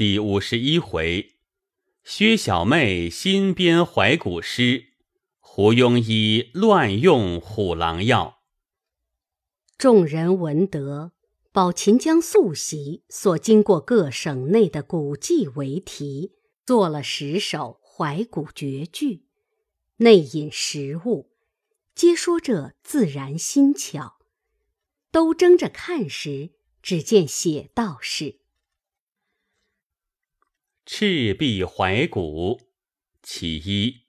第五十一回，薛小妹新编怀古诗，胡庸医乱用虎狼药。众人闻得，宝琴将素习所经过各省内的古迹为题，作了十首怀古绝句，内引实物，皆说这自然新巧。都争着看时，只见写道是。赤壁怀古，其一。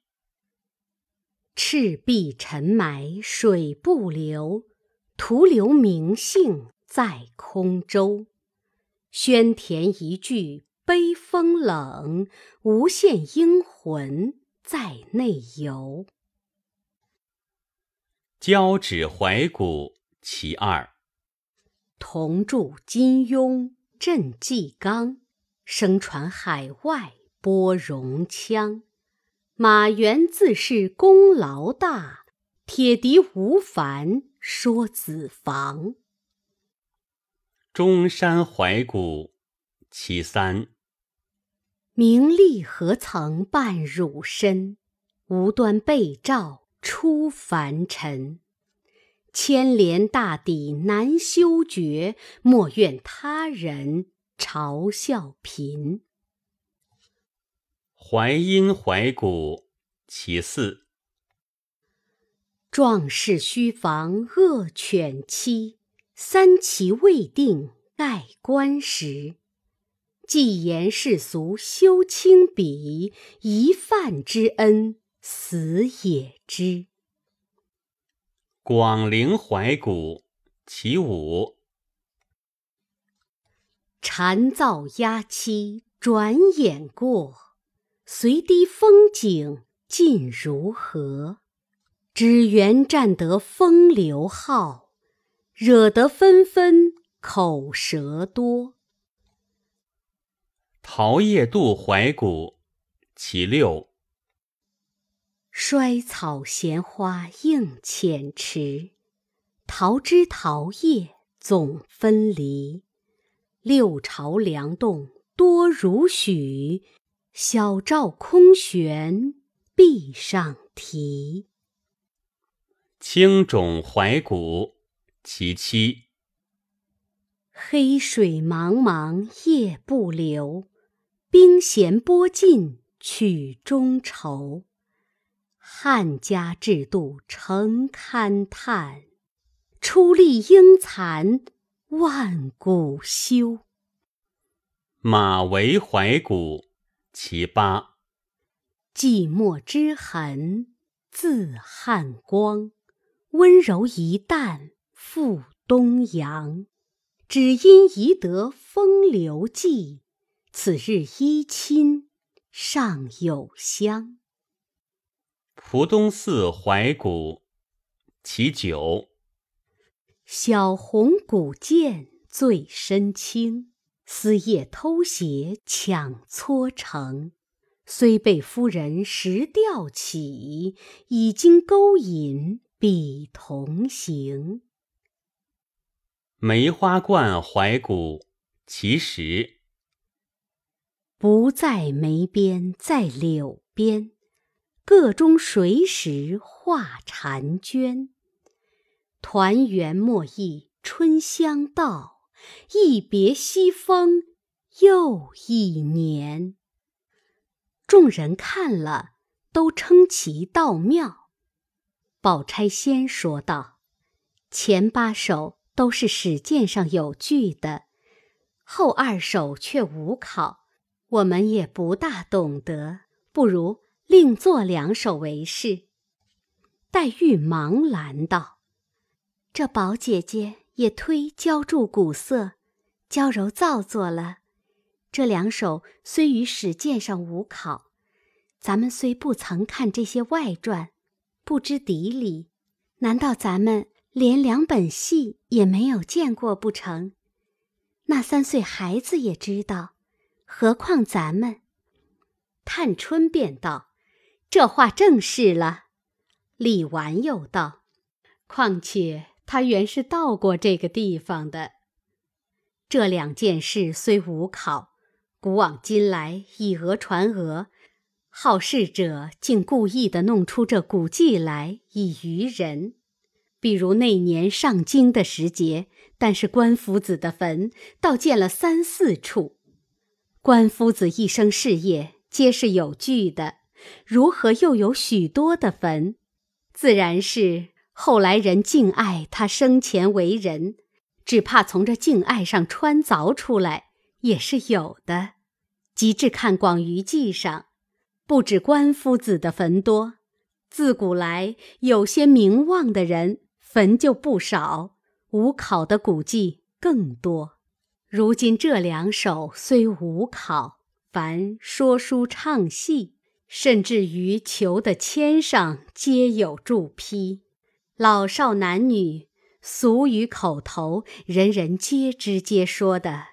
赤壁沉埋水不流，徒留名姓在空舟。宣田一句悲风冷，无限英魂在内游。交趾怀古，其二。铜铸金庸镇纪纲。声传海外播戎羌，马援自是功劳大，铁笛无烦说子房。中山怀古，其三。名利何曾伴汝身？无端被召出凡尘。千连大抵难修绝，莫怨他人。嘲笑贫，淮阴怀古，其四。壮士须防恶犬欺，三齐未定盖棺时。既言世俗休轻鄙，一饭之恩死也知。广陵怀古，其五。蝉噪鸦栖转眼过，随堤风景尽如何？只缘占得风流好，惹得纷纷口舌多。桃叶渡怀古，其六。衰草闲花映浅池，桃枝桃叶总分离。六朝梁栋多如许，小照空悬壁上题。青冢怀古，其七。黑水茫茫夜不流，冰弦拨尽曲中愁。汉家制度诚勘探，出力应残。万古休。马嵬怀古，其八。寂寞之痕，自汉光。温柔一旦付东阳。只因宜得风流迹，此日依亲尚有香。蒲东寺怀古，其九。小红古剑最身轻，私夜偷鞋抢搓成。虽被夫人时吊起，已经勾引彼同行。梅花观怀古，其实。不在梅边在柳边，个中谁识画婵娟？团圆莫忆春香到，一别西风又一年。众人看了，都称其道妙。宝钗先说道：“前八首都是史鉴上有据的，后二首却无考，我们也不大懂得，不如另作两首为是。”黛玉忙拦道。这宝姐姐也忒娇注古色，娇柔造作了。这两首虽于史鉴上无考，咱们虽不曾看这些外传，不知底里，难道咱们连两本戏也没有见过不成？那三岁孩子也知道，何况咱们？探春便道：“这话正是了。”李纨又道：“况且。”他原是到过这个地方的。这两件事虽无考，古往今来，以讹传讹，好事者竟故意的弄出这古迹来以愚人。比如那年上京的时节，但是关夫子的坟倒建了三四处。关夫子一生事业皆是有据的，如何又有许多的坟？自然是后来人敬爱他生前为人，只怕从这敬爱上穿凿出来也是有的。及至看《广舆记》上，不止关夫子的坟多，自古来有些名望的人。坟就不少，无考的古迹更多。如今这两首虽无考，凡说书唱戏，甚至于求的签上皆有注批。老少男女，俗语口头，人人皆知皆说的。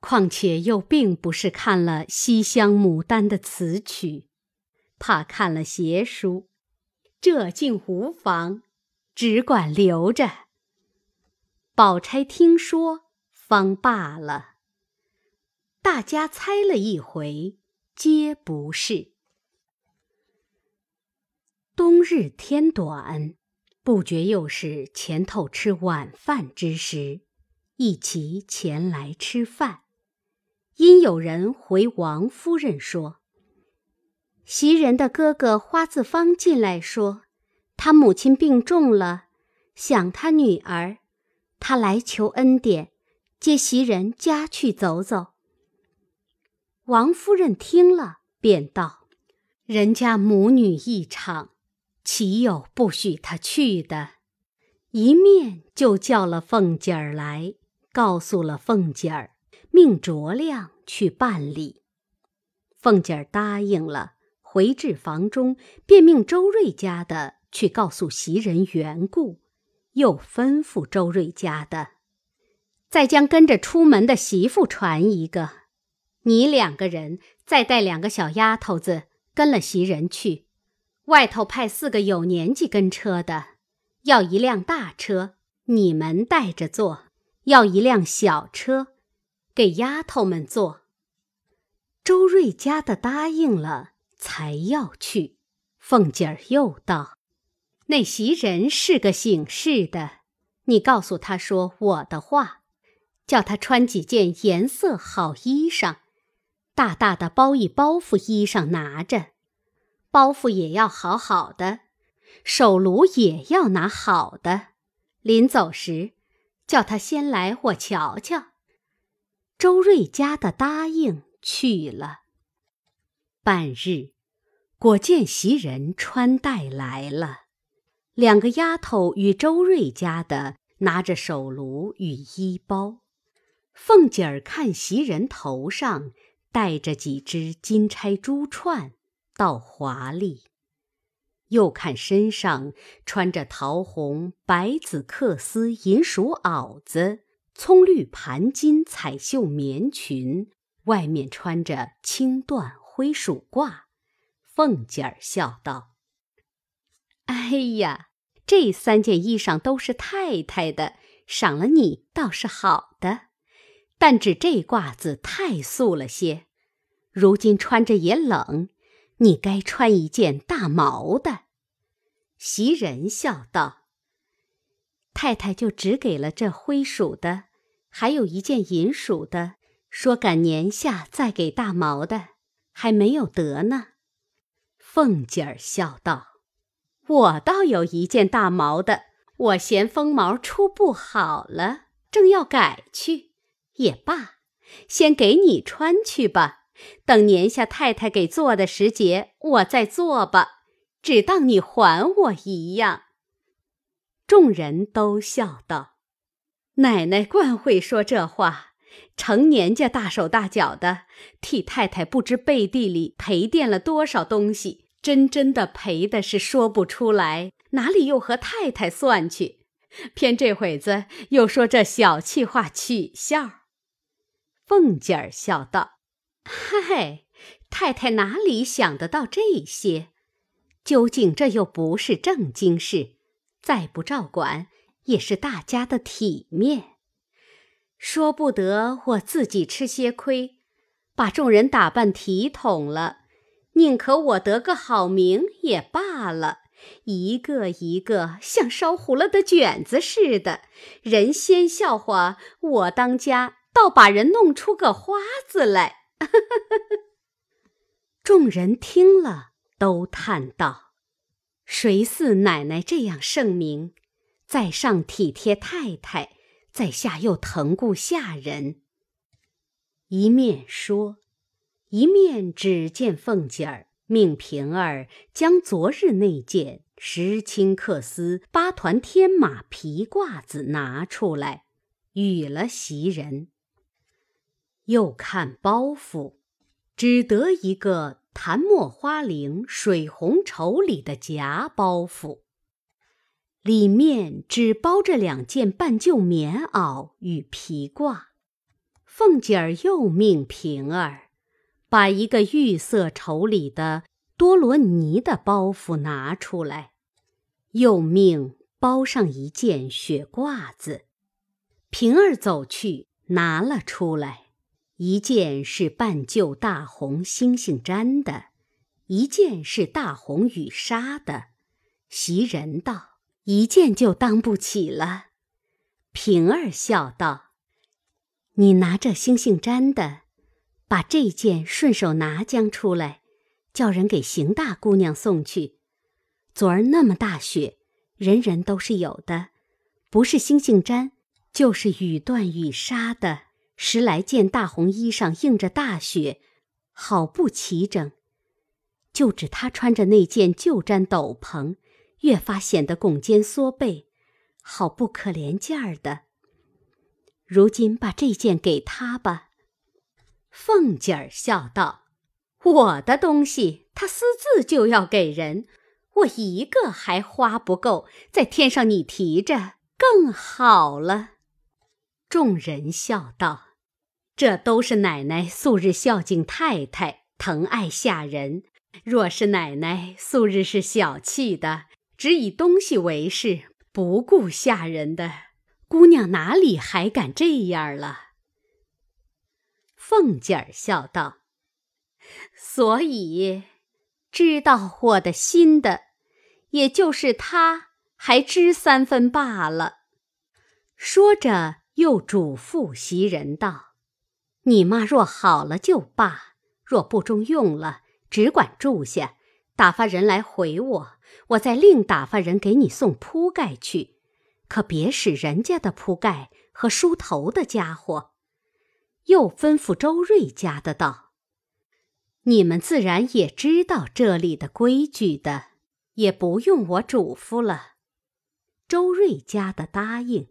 况且又并不是看了《西厢牡丹》的词曲，怕看了邪书，这竟无妨。只管留着。宝钗听说，方罢了。大家猜了一回，皆不是。冬日天短，不觉又是前头吃晚饭之时，一齐前来吃饭。因有人回王夫人说：“袭人的哥哥花自芳进来说。”他母亲病重了，想他女儿，他来求恩典，接袭人家去走走。王夫人听了，便道：“人家母女一场，岂有不许他去的？”一面就叫了凤姐儿来，告诉了凤姐儿，命卓亮去办理。凤姐儿答应了，回至房中，便命周瑞家的。去告诉袭人缘故，又吩咐周瑞家的，再将跟着出门的媳妇传一个，你两个人再带两个小丫头子跟了袭人去，外头派四个有年纪跟车的，要一辆大车，你们带着坐；要一辆小车，给丫头们坐。周瑞家的答应了，才要去。凤姐儿又道。那袭人是个省事的，你告诉他说我的话，叫他穿几件颜色好衣裳，大大的包一包袱衣裳拿着，包袱也要好好的，手炉也要拿好的。临走时，叫他先来我瞧瞧。周瑞家的答应去了。半日，果见袭人穿戴来了。两个丫头与周瑞家的拿着手炉与衣包，凤姐儿看袭人头上戴着几只金钗珠串，倒华丽；又看身上穿着桃红、白紫缂丝银鼠袄子、葱绿盘金彩绣棉裙，外面穿着青缎灰鼠褂，凤姐儿笑道。哎呀，这三件衣裳都是太太的，赏了你倒是好的，但只这褂子太素了些，如今穿着也冷，你该穿一件大毛的。袭人笑道：“太太就只给了这灰鼠的，还有一件银鼠的，说赶年下再给大毛的，还没有得呢。”凤姐儿笑道。我倒有一件大毛的，我嫌风毛出不好了，正要改去，也罢，先给你穿去吧。等年下太太给做的时节，我再做吧，只当你还我一样。众人都笑道：“奶奶惯会说这话，成年家大手大脚的，替太太不知背地里赔垫了多少东西。”真真的赔的是说不出来，哪里又和太太算去？偏这会子又说这小气话取笑。凤姐儿笑道：“嗨，太太哪里想得到这些？究竟这又不是正经事，再不照管也是大家的体面。说不得我自己吃些亏，把众人打扮体统了，宁可我得个好名也罢了。一个一个像烧糊了的卷子似的，人先笑话我当家，倒把人弄出个花子来。众人听了，都叹道：“谁似奶奶这样盛名？在上体贴太太，在下又疼顾下人。”一面说，一面只见凤姐儿命平儿将昨日那件石青缂丝八团天马皮褂子拿出来，与了袭人。又看包袱，只得一个檀墨花翎水红绸里的夹包袱，里面只包着两件半旧棉袄与皮褂。凤姐儿又命平儿把一个玉色绸里的多罗尼的包袱拿出来，又命包上一件雪褂子。平儿走去拿了出来，一件是半旧大红星星毡的，一件是大红羽纱的。袭人道：“一件就当不起了。”平儿笑道。你拿着星星毡的，把这件顺手拿将出来，叫人给邢大姑娘送去。昨儿那么大雪，人人都是有的，不是星星毡，就是羽缎羽纱的十来件大红衣裳，映着大雪，好不齐整。就指他穿着那件旧毡斗篷，越发显得拱肩缩背，好不可怜见儿的。如今把这件给他吧。凤姐儿笑道：“我的东西，他私自就要给人，我一个还花不够，在天上你提着更好了。”众人笑道：“这都是奶奶素日孝敬太太，疼爱下人。若是奶奶素日是小气的，只以东西为事，不顾下人的。”姑娘哪里还敢这样了？凤姐儿笑道：“所以知道我的心的，也就是他还知三分罢了。”说着，又嘱咐袭人道：“你妈若好了就罢，若不中用了，只管住下，打发人来回我，我再另打发人给你送铺盖去。”可别使人家的铺盖和梳头的家伙。又吩咐周瑞家的道：“你们自然也知道这里的规矩的，也不用我嘱咐了。”周瑞家的答应，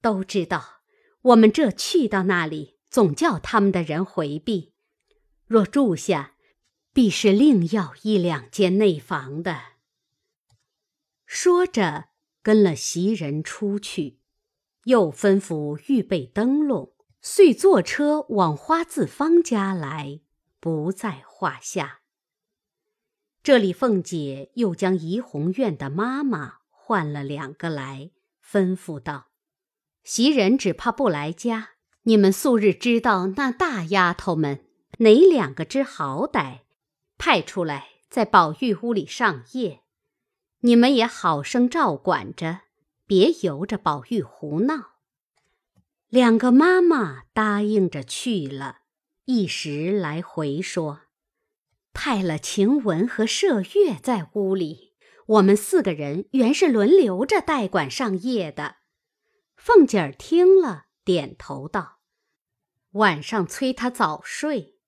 都知道。我们这去到那里，总叫他们的人回避。若住下，必是另要一两间内房的。说着。跟了袭人出去，又吩咐预备灯笼，遂坐车往花字芳家来，不在话下。这里凤姐又将怡红院的妈妈换了两个来，吩咐道：“袭人只怕不来家，你们素日知道那大丫头们哪两个知好歹，派出来在宝玉屋里上夜。”你们也好生照管着，别由着宝玉胡闹。两个妈妈答应着去了，一时来回说，派了晴雯和麝月在屋里，我们四个人原是轮流着代管上夜的。凤姐儿听了，点头道：“晚上催他早睡，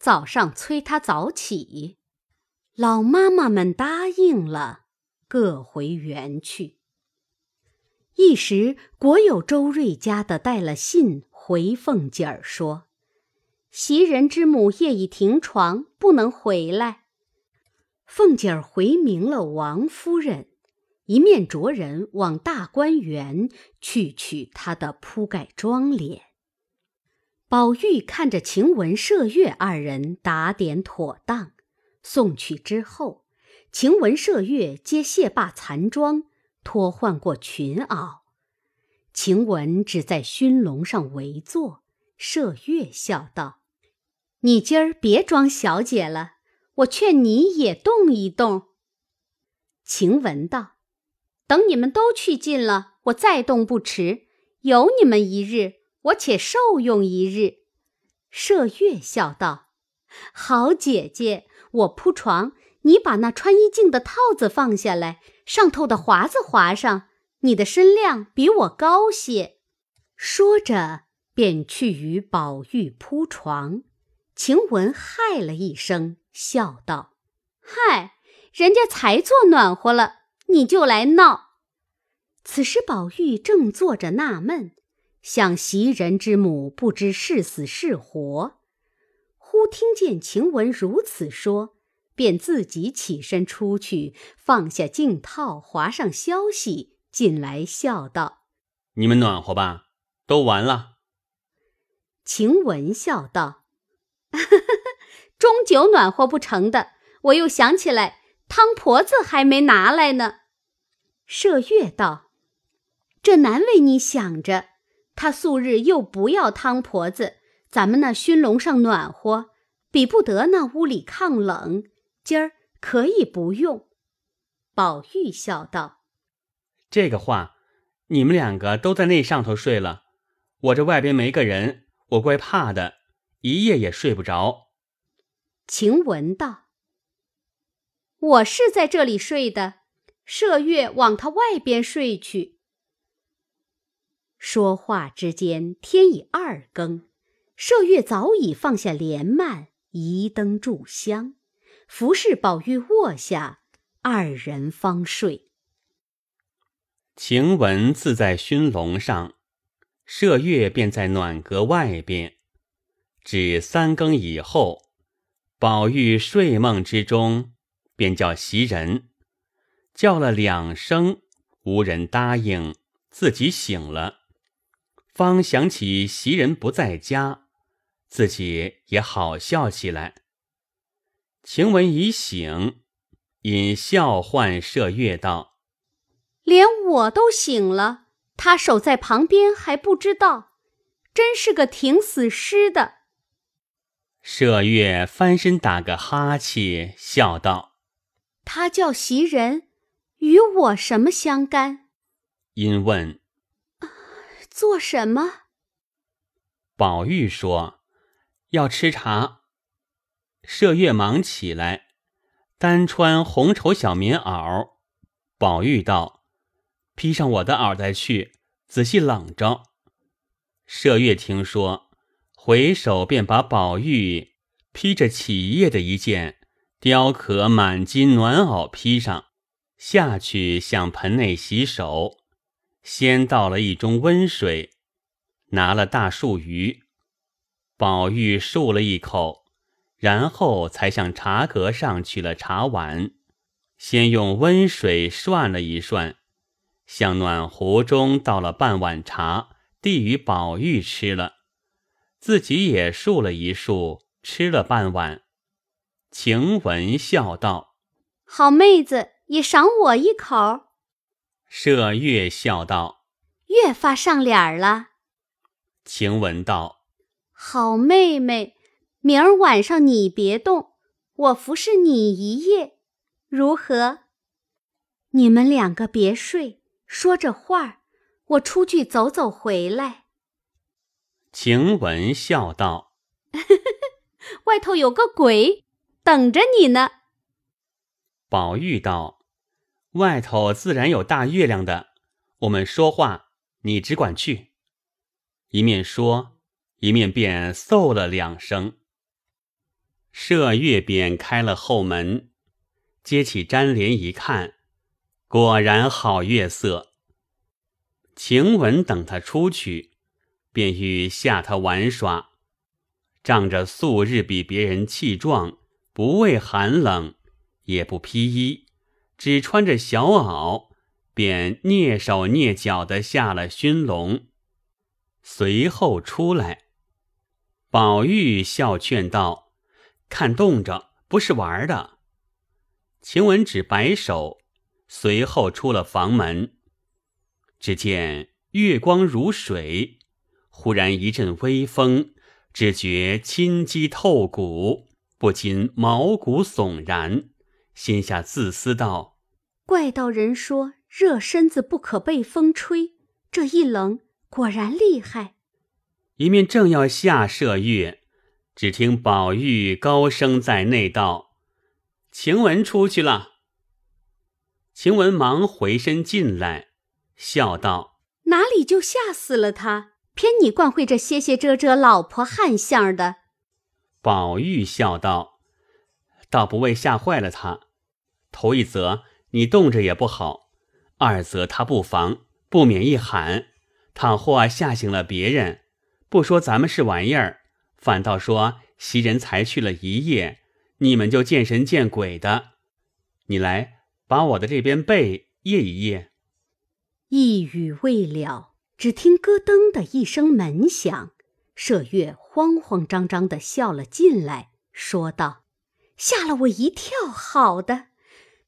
早上催他早起。”老妈妈们答应了。各回园去。一时果有周瑞家的带了信回凤姐儿说：“袭人之母夜已停床，不能回来。”凤姐儿回明了王夫人，一面着人往大观园去取他的铺盖妆奁。宝玉看着晴雯、麝月二人打点妥当，送去之后。晴雯、麝月皆卸罢残妆，脱换过裙袄。晴雯只在熏笼上围坐。麝月笑道：“你今儿别装小姐了，我劝你也动一动。”晴雯道：“等你们都去尽了，我再动不迟。有你们一日，我且受用一日。”麝月笑道：“好姐姐，我铺床，你把那穿衣镜的套子放下来，上头的华子划上。你的身量比我高些。”说着，便去与宝玉铺床。晴雯嗨了一声，笑道：“嗨，人家才做暖和了，你就来闹。”此时宝玉正坐着纳闷。想袭人之母不知是死是活，忽听见晴雯如此说，便自己起身出去，放下镜套，划上消息进来，笑道：“你们暖和吧，都完了。”晴雯笑道：“终究暖和不成的。我又想起来，汤婆子还没拿来呢。”麝月道：“这难为你想着。”他素日又不要汤婆子，咱们那熏笼上暖和，比不得那屋里抗冷。今儿可以不用。宝玉笑道：“这个话，你们两个都在那上头睡了，我这外边没个人，我怪怕的，一夜也睡不着。”晴雯道：“我是在这里睡的，麝月往他外边睡去。”说话之间，天已二更，麝月早已放下帘幔，移灯炷香，服侍宝玉卧下，二人方睡。晴雯自在熏笼上，麝月便在暖阁外边。至三更以后，宝玉睡梦之中，便叫袭人，叫了两声，无人答应，自己醒了。方想起袭人不在家，自己也好笑起来。晴雯已醒，因笑唤麝月道：“连我都醒了，他守在旁边还不知道，真是个挺死尸的。”麝月翻身打个哈欠，笑道：“他叫袭人，与我什么相干？”因问。做什么？宝玉说：“要吃茶。”麝月忙起来，单穿红绸小棉袄。宝玉道：“披上我的袄再去，仔细冷着。”麝月听说，回手便把宝玉披着起夜的一件雕刻满金暖袄披上，下去向盆内洗手。先倒了一盅温水，拿了大树鱼，宝玉漱了一口，然后才向茶阁上取了茶碗，先用温水涮了一涮，向暖壶中倒了半碗茶，递与宝玉吃了，自己也漱了一漱，吃了半碗。晴雯笑道：“好妹子，也赏我一口。”麝月笑道：“越发上脸儿了。”晴雯道：“好妹妹，明儿晚上你别动，我服侍你一夜，如何？你们两个别睡，说着话儿，我出去走走回来。”晴雯笑道：“ 外头有个鬼等着你呢。”宝玉道。外头自然有大月亮的，我们说话，你只管去。一面说，一面便嗽了两声。麝月便开了后门，揭起毡帘一看，果然好月色。晴雯等他出去，便欲下他玩耍，仗着素日比别人气壮，不畏寒冷，也不披衣。只穿着小袄，便蹑手蹑脚的下了熏笼，随后出来。宝玉笑劝道：“看冻着，不是玩的。”晴雯只摆手，随后出了房门。只见月光如水，忽然一阵微风，只觉心肌透骨，不禁毛骨悚然，心下自私道：“怪道人说热身子不可被风吹，这一冷果然厉害。”一面正要下射月，只听宝玉高声在内道：“晴雯出去了。”晴雯忙回身进来，笑道：“哪里就吓死了他？偏你惯会这歇歇遮遮老婆汉相的。”宝玉笑道：“倒不为吓坏了他。头一则你冻着也不好；二则他不防，不免一喊，倘或吓醒了别人。”不说咱们是玩意儿，反倒说袭人才去了一夜，你们就见神见鬼的。你来把我的这边被掖一掖。一语未了，只听咯噔的一声门响，麝月慌慌张张的笑了进来，说道：“吓了我一跳！好的，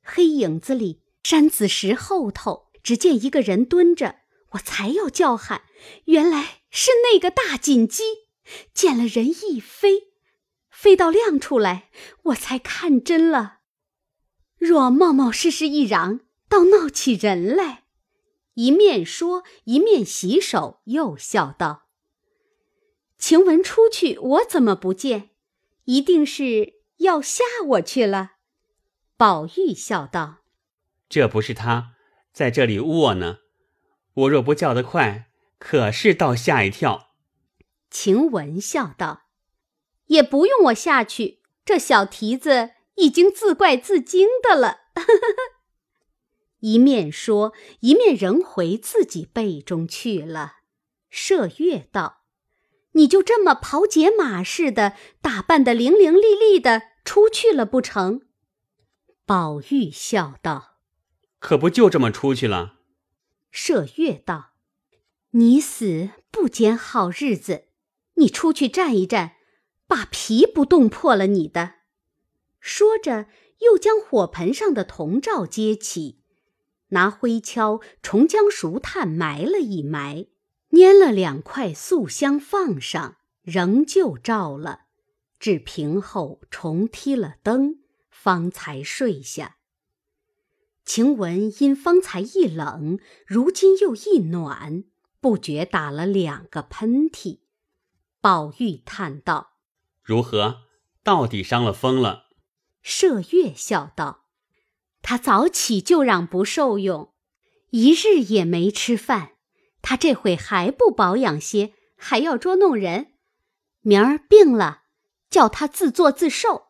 黑影子里，山子石后头，只见一个人蹲着。”我才要叫喊，原来是那个大锦鸡，见了人一飞，飞到亮处来，我才看真了。若冒冒失失一嚷，倒闹起人来。一面说，一面洗手，又笑道：“晴雯出去，我怎么不见？一定是要吓我去了。”宝玉笑道：“这不是他在这里卧呢。”我若不叫得快，可是倒吓一跳。晴雯笑道：“也不用我下去，这小蹄子已经自怪自惊的了。”一面说，一面仍回自己被中去了。麝月道：“你就这么跑解马似的，打扮的伶伶俐俐的出去了不成？”宝玉笑道：“可不就这么出去了？”麝月道：“你死不拣好日子，你出去站一站，把皮不冻破了你的。”说着，又将火盆上的铜罩揭起，拿灰锹重将熟炭埋了一埋，拈了两块素香放上，仍旧照了。至平后，重踢了灯，方才睡下。晴雯因方才一冷，如今又一暖，不觉打了两个喷嚏。宝玉叹道：“如何？到底伤了风了？”麝月笑道：“他早起就嚷不受用，一日也没吃饭。他这会还不保养些，还要捉弄人。明儿病了，叫他自作自受。”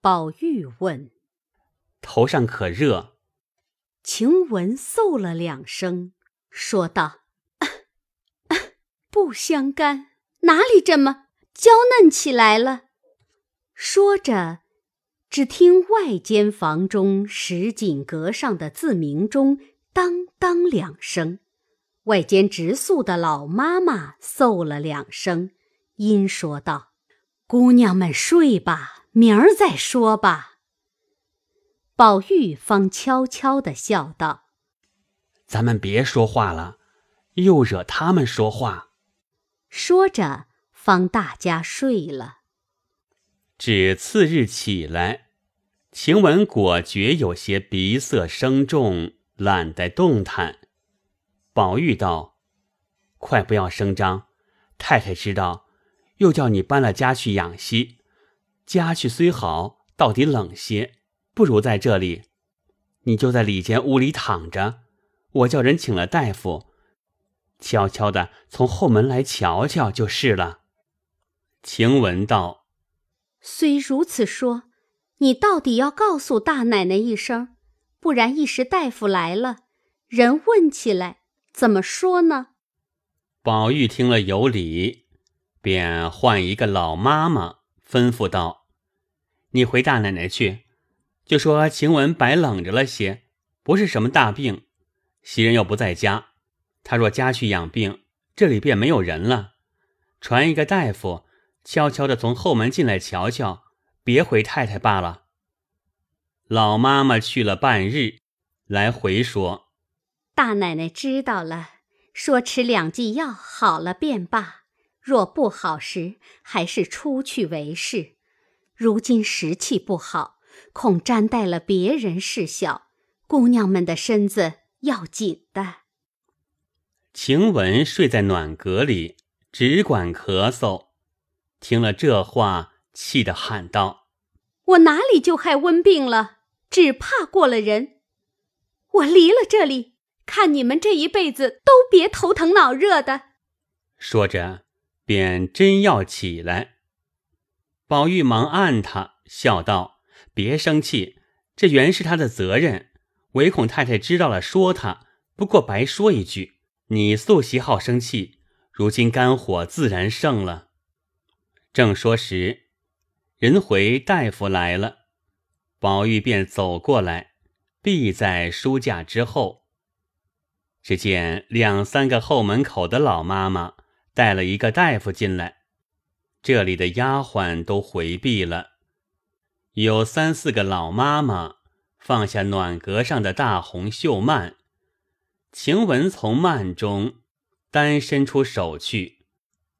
宝玉问：“头上可热？”晴雯嗽了两声，说道：“ 不相干，哪里这么娇嫩起来了？”说着，只听外间房中石井阁上的自鸣钟当当两声，外间直宿的老妈妈嗽了两声，因说道：“姑娘们睡吧，明儿再说吧。”宝玉方悄悄的笑道：“咱们别说话了，又惹他们说话。”说着，方大家睡了。只次日起来，晴雯果觉有些鼻塞声重，懒得动弹。宝玉道：“快不要声张，太太知道，又叫你搬了家去养息。家去虽好，到底冷些。”不如在这里，你就在里间屋里躺着，我叫人请了大夫，悄悄的从后门来瞧瞧就是了。晴雯道：“虽如此说，你到底要告诉大奶奶一声，不然一时大夫来了，人问起来怎么说呢？”宝玉听了有理，便唤一个老妈妈，吩咐道：“你回大奶奶去。”就说晴雯白冷着了些，不是什么大病。袭人又不在家，她若家去养病，这里便没有人了。传一个大夫，悄悄的从后门进来瞧瞧，别回太太罢了。老妈妈去了半日，来回说：“大奶奶知道了，说吃两剂药好了便罢。若不好时，还是出去为是。如今时气不好，恐沾带了别人事小，姑娘们的身子要紧的。晴雯睡在暖阁里，只管咳嗽。听了这话，气得喊道：“我哪里就害温病了？只怕过了人。我离了这里，看你们这一辈子都别头疼脑热的。”说着，便真要起来。宝玉忙按他，笑道：“别生气，这原是他的责任，唯恐太太知道了说他。不过白说一句。”你素习好生气，如今肝火自然盛了。正说时，人回大夫来了，宝玉便走过来，避在书架之后。只见两三个后门口的老妈妈带了一个大夫进来，这里的丫鬟都回避了，有三四个老妈妈放下暖阁上的大红绣幔。晴雯从幔中单伸出手去，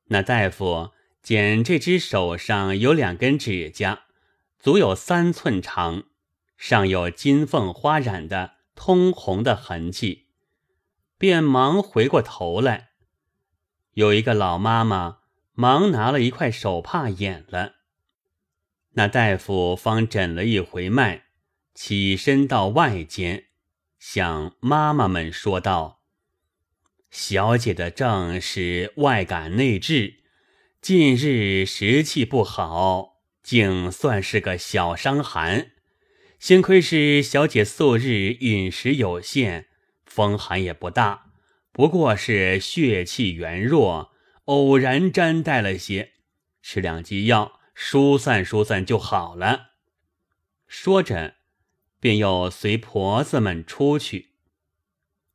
那大夫见这只手上有两根指甲，足有三寸长，上有金凤花染的通红的痕迹，便忙回过头来。有一个老妈妈忙拿了一块手帕掩了。那大夫方诊了一回脉，起身到外间。向妈妈们说道：“小姐的症是外感内治，近日时气不好，竟算是个小伤寒。幸亏是小姐素日饮食有限，风寒也不大，不过是血气元弱，偶然沾带了些，吃两剂药疏散疏散就好了。”说着。便又随婆子们出去。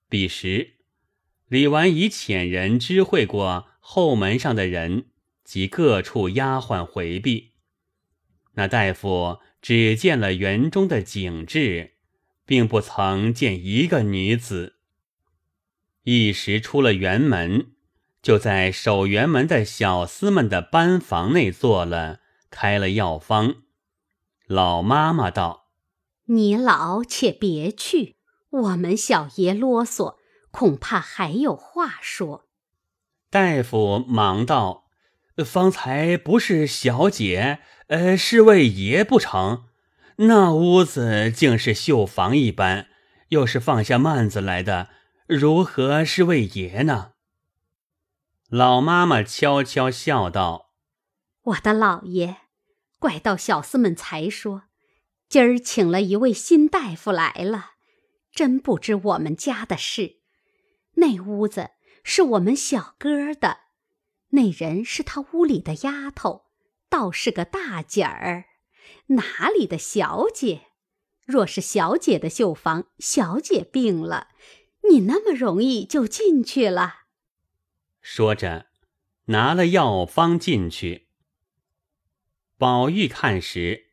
彼时，李纨已遣人知会过后门上的人及各处丫鬟回避。那大夫只见了园中的景致，并不曾见一个女子。一时出了园门，就在守园门的小厮们的班房内坐了，开了药方。老妈妈道。你老且别去，我们小爷啰嗦，恐怕还有话说。大夫忙道：“方才不是小姐，呃，是位爷不成？那屋子竟是绣房一般，又是放下幔子来的，如何是位爷呢？”老妈妈悄悄笑道：“我的老爷，怪到小厮们才说。”今儿请了一位新大夫来了，真不知我们家的事。那屋子是我们小哥的，那人是他屋里的丫头，倒是个大姐儿，哪里的小姐？若是小姐的绣房，小姐病了，你那么容易就进去了？说着，拿了药方进去。宝玉看时。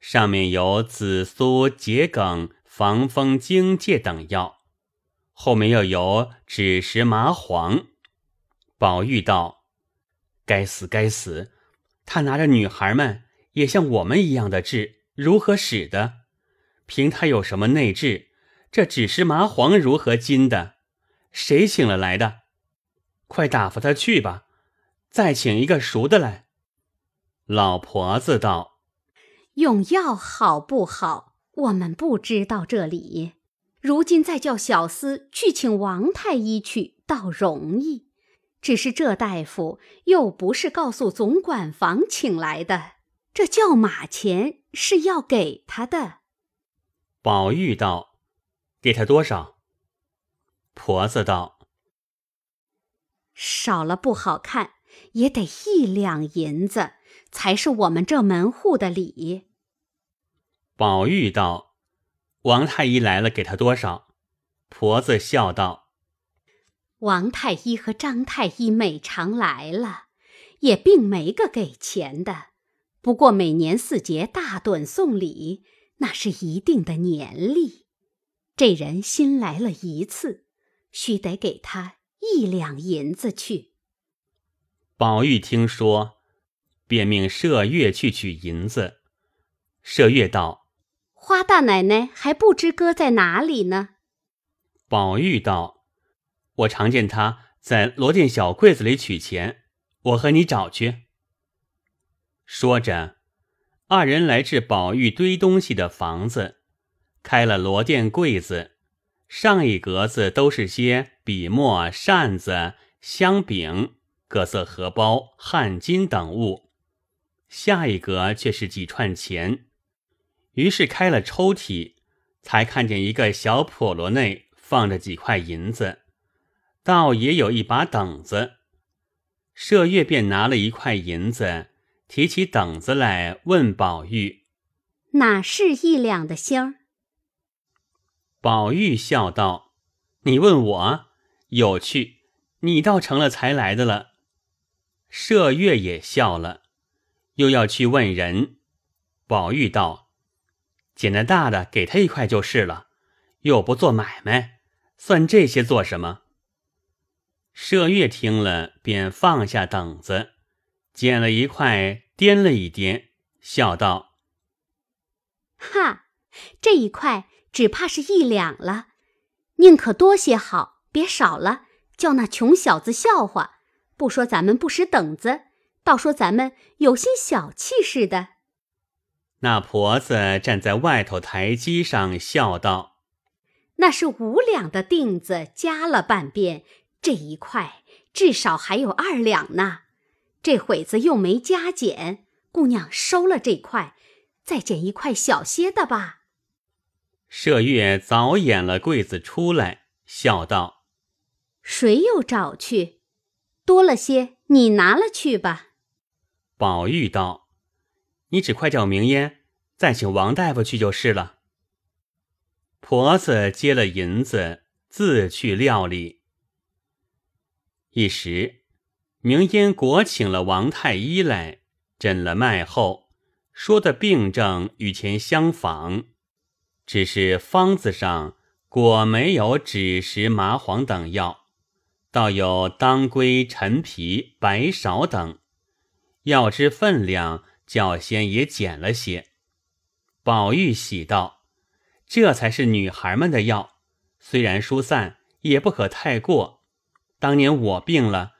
上面有紫苏、桔梗、防风、荆芥等药，后面又有枳实、麻黄。宝玉道：“该死，该死！他拿着女孩们也像我们一样的治，如何使的？凭他有什么内治？这只是、麻黄如何金的？谁请了来的？快打发他去吧，再请一个熟的来。”老婆子道。用药好不好？我们不知道这里。如今再叫小厮去请王太医去，倒容易。只是这大夫又不是告诉总管房请来的，这叫马钱是要给他的。宝玉道：“给他多少？”婆子道：“少了不好看，也得一两银子，才是我们这门户的礼。”宝玉道：“王太医来了，给他多少？”婆子笑道：“王太医和张太医每常来了，也并没个给钱的。不过每年四节大顿送礼，那是一定的年例。这人新来了一次，须得给他一两银子去。”宝玉听说，便命麝月去取银子。麝月道：“花大奶奶还不知搁在哪里呢。”宝玉道：“我常见他在罗店小柜子里取钱，我和你找去。”说着，二人来至宝玉堆东西的房子，开了罗店柜子，上一格子都是些笔墨、扇子、香饼、各色荷包、汗巾等物，下一格却是几串钱。于是开了抽屉，才看见一个小笸箩内放着几块银子，倒也有一把等子。麝月便拿了一块银子，提起等子来问宝玉：“哪是一两的星儿？”宝玉笑道：“你问我有趣，你倒成了才来的了。”麝月也笑了，又要去问人。宝玉道。捡的大的给他一块就是了，又不做买卖，算这些做什么？麝月听了，便放下等子，捡了一块，掂了一掂，笑道：“哈，这一块只怕是一两了，宁可多些好，别少了，叫那穷小子笑话。不说咱们不识等子，倒说咱们有些小气似的。”那婆子站在外头台阶上，笑道：“那是五两的锭子，加了半边，这一块至少还有二两呢。这会子又没加减，姑娘收了这块，再捡一块小些的吧。”麝月早掩了柜子出来，笑道：“谁又找去？多了些，你拿了去吧。”宝玉道。你只快叫明烟，再请王大夫去就是了。婆子接了银子，自去料理。一时，明烟果请了王太医来诊了脉后，说的病症与前相仿，只是方子上果没有枳实、麻黄等药，倒有当归、陈皮、白芍等药之分量。较先也减了些，宝玉喜道：“这才是女孩们的药，虽然疏散，也不可太过。当年我病了，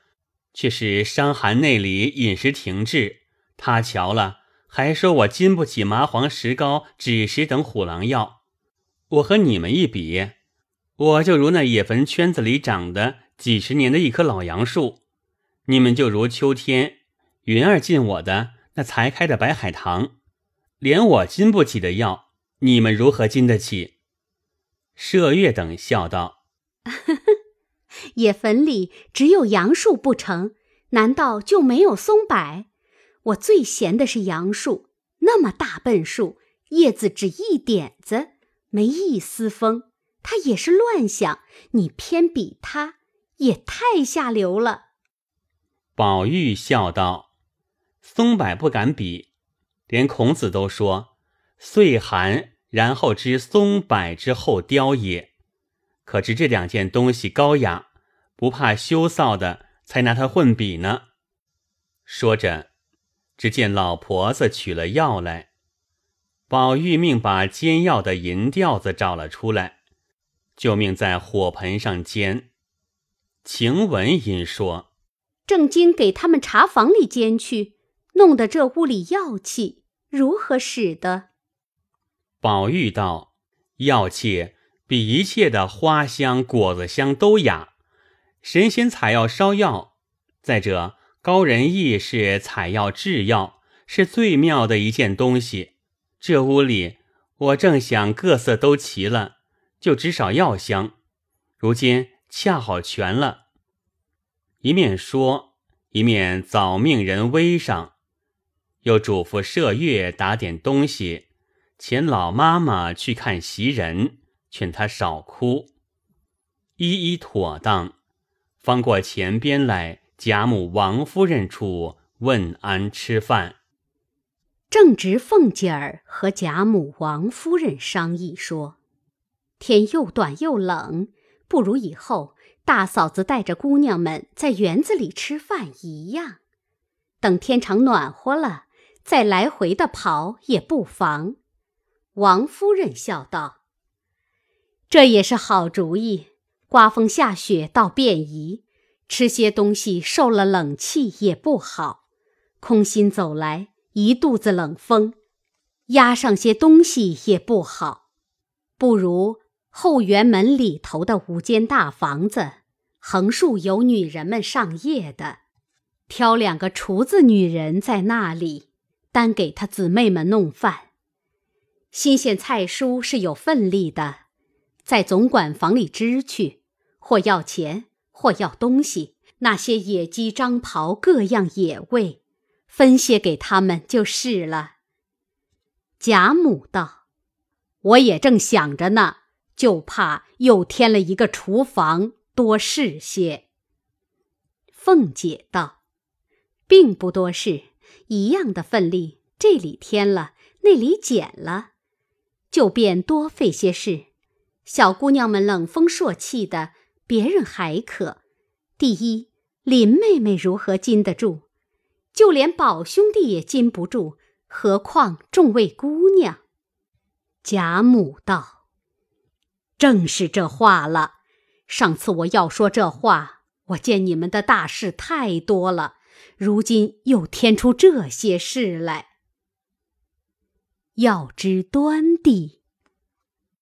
却是伤寒内里，饮食停滞。他瞧了，还说我经不起麻黄、石膏、枳实等虎狼药。我和你们一比，我就如那野坟圈子里长的几十年的一棵老杨树，你们就如秋天云儿进我的。”那才开的白海棠，连我经不起的药，你们如何经得起？麝月等笑道：“ 野坟里只有杨树不成？难道就没有松柏？我最嫌的是杨树，那么大笨树，叶子只一点子，没一丝风，它也是乱想。你偏比它，也太下流了。”宝玉笑道。松柏不敢比，连孔子都说：“岁寒，然后知松柏之后凋也。”可知这两件东西高雅，不怕羞臊的，才拿他混比呢。说着，只见老婆子取了药来，宝玉命把煎药的银吊子找了出来，就命在火盆上煎。晴雯因说：“正经给他们茶房里煎去。”弄得这屋里药气，如何使得？宝玉道：“药气比一切的花香、果子香都雅。神仙采药烧药，再者高人意是采药制药，是最妙的一件东西。这屋里我正想各色都齐了，就只少药香。如今恰好全了。”一面说，一面早命人煨上。又嘱咐麝月打点东西，请老妈妈去看袭人，劝她少哭。一一妥当，方过前边来贾母、王夫人处问安吃饭。正值凤姐儿和贾母、王夫人商议说：“天又短又冷，不如以后大嫂子带着姑娘们在园子里吃饭一样。”等天长暖和了，再来回的跑也不妨。”王夫人笑道：“这也是好主意。刮风下雪倒便宜，吃些东西受了冷气也不好。空心走来，一肚子冷风，压上些东西也不好。不如后园门里头的五间大房子，横竖有女人们上夜的，挑两个厨子女人在那里，单给他姊妹们弄饭。”新鲜菜蔬是有份例的，在总管房里支去，或要钱，或要东西。那些野鸡、张袍，各样野味，分些给他们就是了。贾母道：“我也正想着呢，就怕又添了一个厨房，多事些。”凤姐道：“并不多事，一样的份例，这里添了，那里减了。”就便多费些事，小姑娘们冷风朔气的，别人还可。第一，林妹妹如何禁得住？就连宝兄弟也禁不住，何况众位姑娘？贾母道：“正是这话了。上次我要说这话，我见你们的大事太多了，如今又添出这些事来。”要知端地。